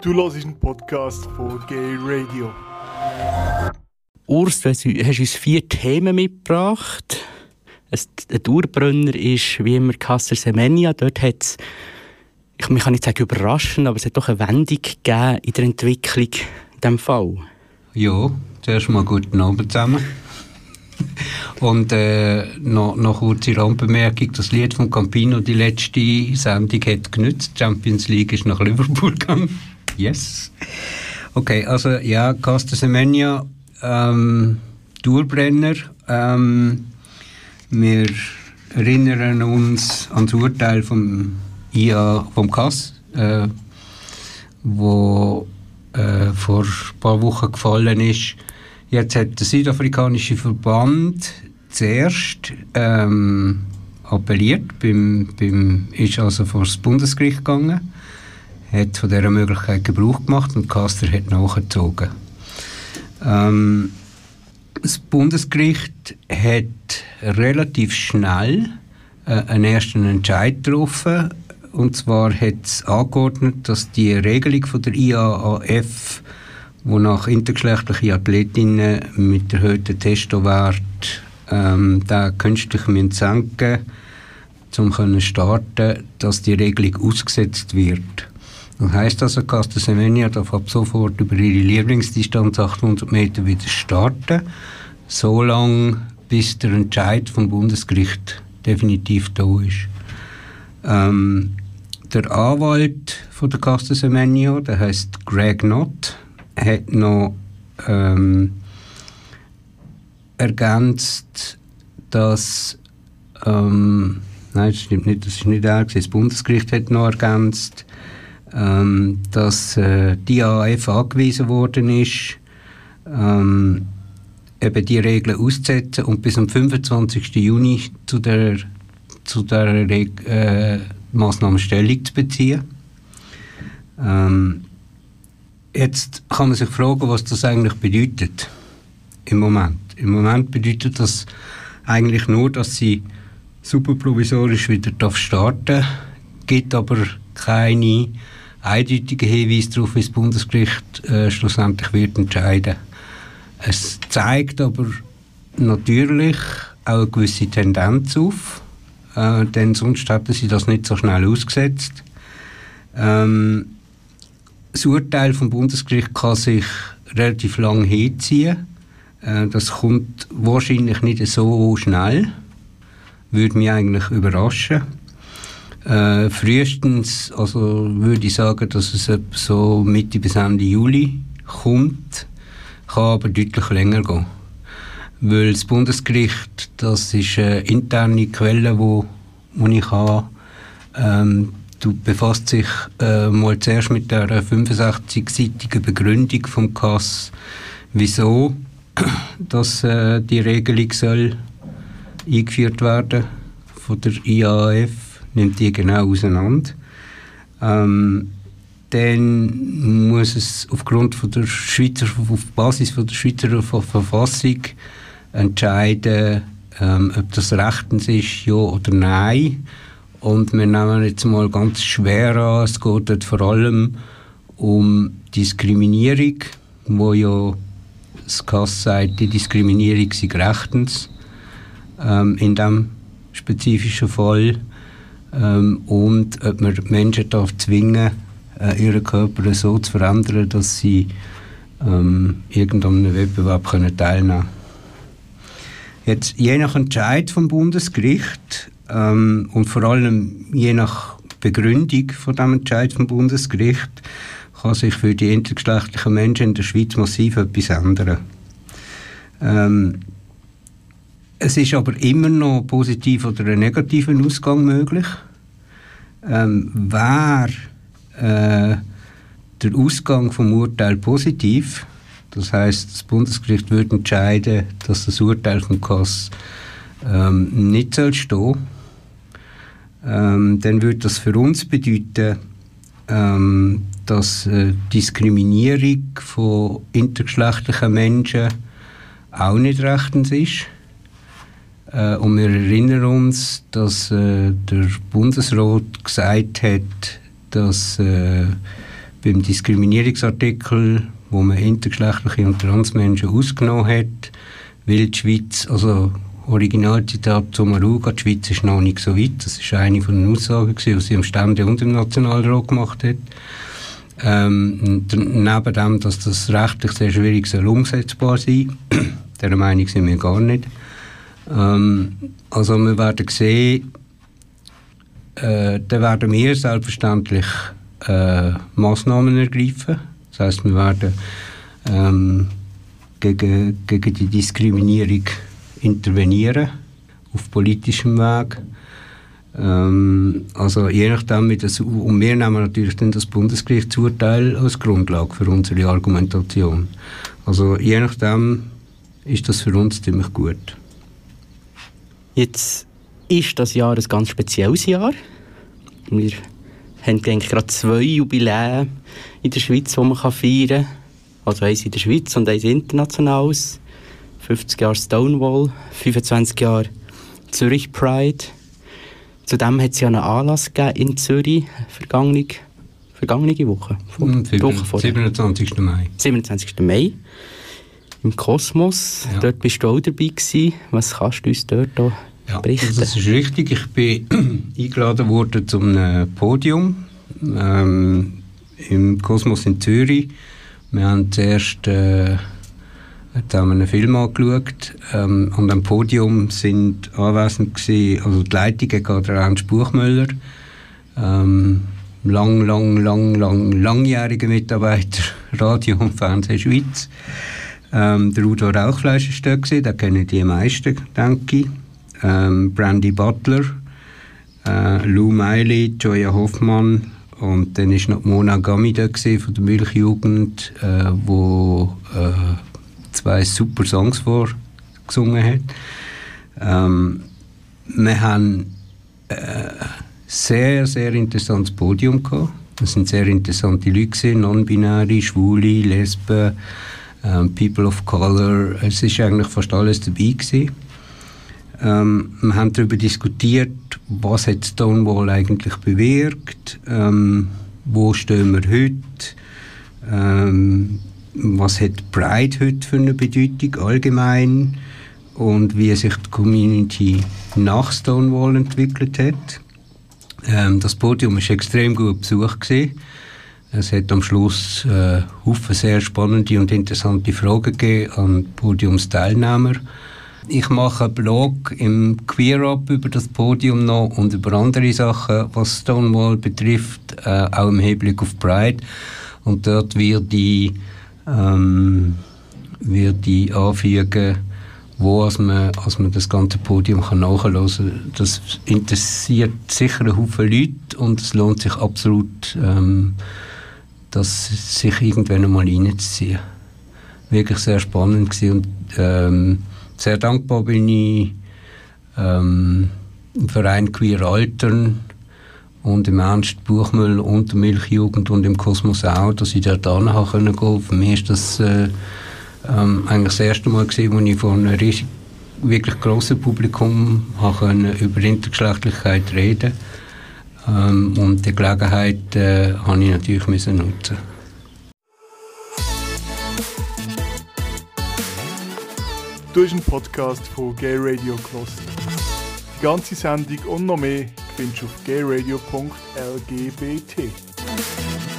Du hörst einen Podcast von Gay Radio. Urs, du hast uns vier Themen mitgebracht. Ein Dauerbrenner ist, wie immer, Casser Semenya. Dort hat es, ich kann nicht sagen überraschend, aber es hat doch eine Wendung gegeben in der Entwicklung in diesem Fall. Ja, zuerst mal guten Abend zusammen. Und äh, noch, noch kurze Randbemerkung, das Lied von Campino, die letzte Sendung hat genützt. Champions League ist nach Liverpool gegangen. Yes. Okay, also ja, Casta Semenya, ähm, Dauerbrenner. Ähm, wir erinnern uns an das Urteil vom IA, vom CAS, äh, wo äh, vor ein paar Wochen gefallen ist. Jetzt hat der südafrikanische Verband zuerst ähm, appelliert, beim, beim, ist also vor das Bundesgericht gegangen hat von dieser Möglichkeit Gebrauch gemacht und Caster hat nachgezogen. Ähm, das Bundesgericht hat relativ schnell äh, einen ersten Entscheid getroffen. Und zwar hat es angeordnet, dass die Regelung von der IAAF, wonach intergeschlechtliche Athletinnen mit erhöhtem Testowert ähm, da künstlich senken müssen, um starten, dass die Regelung ausgesetzt wird. Das heisst also, Casta Semenya darf ab sofort über ihre Lieblingsdistanz 800 Meter wieder starten, so lange bis der Entscheid vom Bundesgericht definitiv da ist. Ähm, der Anwalt von der Casta Semenya, der heißt Greg Knott, hat noch ähm, ergänzt, dass ähm, nein, das stimmt nicht, das ist nicht er, das Bundesgericht hat noch ergänzt, ähm, dass äh, die AF angewiesen worden ist, ähm, eben die Regeln auszusetzen und bis am 25. Juni zu der, zu der äh, Massnahme Stellung zu beziehen. Ähm, jetzt kann man sich fragen, was das eigentlich bedeutet im Moment. Im Moment bedeutet das eigentlich nur, dass sie super provisorisch wieder starten darf, gibt aber keine eindeutigen Hinweis darauf, wie das Bundesgericht äh, schlussendlich wird entscheiden. Es zeigt aber natürlich auch eine gewisse Tendenz auf, äh, denn sonst hätten sie das nicht so schnell ausgesetzt. Ähm, das Urteil vom Bundesgericht kann sich relativ lang hinziehen. Äh, das kommt wahrscheinlich nicht so schnell. Würde mich eigentlich überraschen. Äh, frühestens, also würde ich sagen, dass es so Mitte bis Ende Juli kommt, kann aber deutlich länger gehen. Weil das Bundesgericht, das ist eine interne Quelle, wo, wo ich habe, ähm, du befasst sich äh, mal zuerst mit der 65-seitigen Begründung vom KAS, wieso dass äh, die Regelung soll eingeführt werden von der IAF nimmt die genau auseinander. Ähm, dann muss es aufgrund von der Schweizer, auf Basis von der Schweizer Verfassung entscheiden, ähm, ob das rechtens ist, ja oder nein. Und wir nehmen jetzt mal ganz schwer an, es geht dort vor allem um Diskriminierung, wo ja das Kass sagt, die Diskriminierung sei rechtens. Ähm, in diesem spezifischen Fall ähm, und ob man Menschen darf zwingen äh, ihren Körper so zu verändern, dass sie ähm, irgendeinem Wettbewerb können teilnehmen können. Jetzt, je nach Entscheid vom Bundesgericht ähm, und vor allem je nach Begründung von dem Entscheid vom Bundesgericht kann sich für die intergeschlechtlichen Menschen in der Schweiz massiv etwas ändern. Ähm, es ist aber immer noch positiv oder ein negativer Ausgang möglich. Ähm, Wäre äh, der Ausgang vom Urteil positiv, das heißt, das Bundesgericht würde entscheiden, dass das Urteil vom KAS ähm, nicht soll stehen, ähm, dann würde das für uns bedeuten, ähm, dass äh, Diskriminierung von intergeschlechtlichen Menschen auch nicht rechtens ist äh, und wir erinnern uns, dass äh, der Bundesrat gesagt hat, dass äh, beim Diskriminierungsartikel, wo man intergeschlechtliche und Transmenschen ausgenommen hat, weil die Schweiz, also Originalzitat zum Aruga, die Schweiz ist noch nicht so weit. Das ist eine von den Aussagen, die sie im Stände und im Nationalrat gemacht hat. Ähm, neben dem, dass das rechtlich sehr schwierig soll umsetzbar sein der Meinung sind wir gar nicht. Ähm, also wir werden sehen, äh, dann werden wir selbstverständlich äh, Massnahmen ergreifen. Das heißt, wir werden ähm, gegen, gegen die Diskriminierung intervenieren auf politischem Weg. Ähm, also je nachdem, wie das, und wir nehmen natürlich dann das Bundesgerichtsurteil als Grundlage für unsere Argumentation. Also je nachdem ist das für uns ziemlich gut. Jetzt ist das Jahr ein ganz spezielles Jahr. Wir haben eigentlich gerade zwei Jubiläen in der Schweiz, die man feiern kann. Also eins in der Schweiz und eins internationales. 50 Jahre Stonewall, 25 Jahre Zürich Pride. Zudem hat es ja einen Anlass in Zürich, vergangene, vergangene Woche. Vor, mm, Woche 27. Mai. 27. Mai. Im Kosmos. Ja. Dort bist du auch dabei gewesen. Was kannst du uns dort ja, berichten? Das ist richtig. Ich bin eingeladen worden zu einem Podium ähm, im Kosmos in Zürich. Wir haben zuerst äh, haben einen Film angeschaut. Ähm, an dem Podium sind anwesend gewesen, also die Leitung geht Ernst Buchmüller, ähm, lang, lang, lang, lang, langjähriger Mitarbeiter Radio und Fernsehen Schweiz. Ähm, der Udo Rauchfleisch war dort, gewesen, den kennen die meisten, denke ich. Ähm, Brandy Butler, äh, Lou Miley, Joya Hoffmann und dann war noch Mona Gami da von der Milchjugend, äh, wo äh, zwei super Songs vorgesungen hat. Ähm, wir haben äh, sehr, sehr interessantes Podium gehabt. Es sind sehr interessante Leute, non-binäre, Schwule, Lesben, ähm, People of Color. Es ist eigentlich fast alles dabei gewesen. Ähm, wir haben darüber diskutiert, was hat Stonewall eigentlich bewirkt, ähm, wo stehen wir heute, ähm, was hat Pride heute für eine Bedeutung allgemein und wie sich die Community nach Stonewall entwickelt hat. Ähm, das Podium war extrem gut besucht. Gewesen. Es hat am Schluss äh, sehr spannende und interessante Fragen gegeben an Podiumsteilnehmer. Ich mache einen Blog im Queer Up über das Podium noch und über andere Sachen, was Stonewall betrifft, äh, auch im Hinblick auf Pride. Und dort wird die ähm, werde ich anfügen, wo als man, als man das ganze Podium kann nachhören kann. Das interessiert sicher einen Haufen Leute und es lohnt sich absolut, ähm, das sich irgendwann einmal reinzuziehen. Wirklich sehr spannend gewesen und ähm, sehr dankbar bin ich ähm, im Verein Queer Altern, und im Ernst Buchmüll und der Milchjugend und im Kosmos auch, dass ich dort gehen konnte. Für mich ist das äh, ähm, eigentlich das erste Mal gewesen, wo ich vor einem riesig, wirklich grossen Publikum können über Intergeschlechtlichkeit reden ähm, und die Gelegenheit äh, habe ich natürlich müssen nutzen. Du hast einen Podcast von Gay Radio Kloster. Die ganze Sendung und noch mehr findest du auf gayradio.lgbt.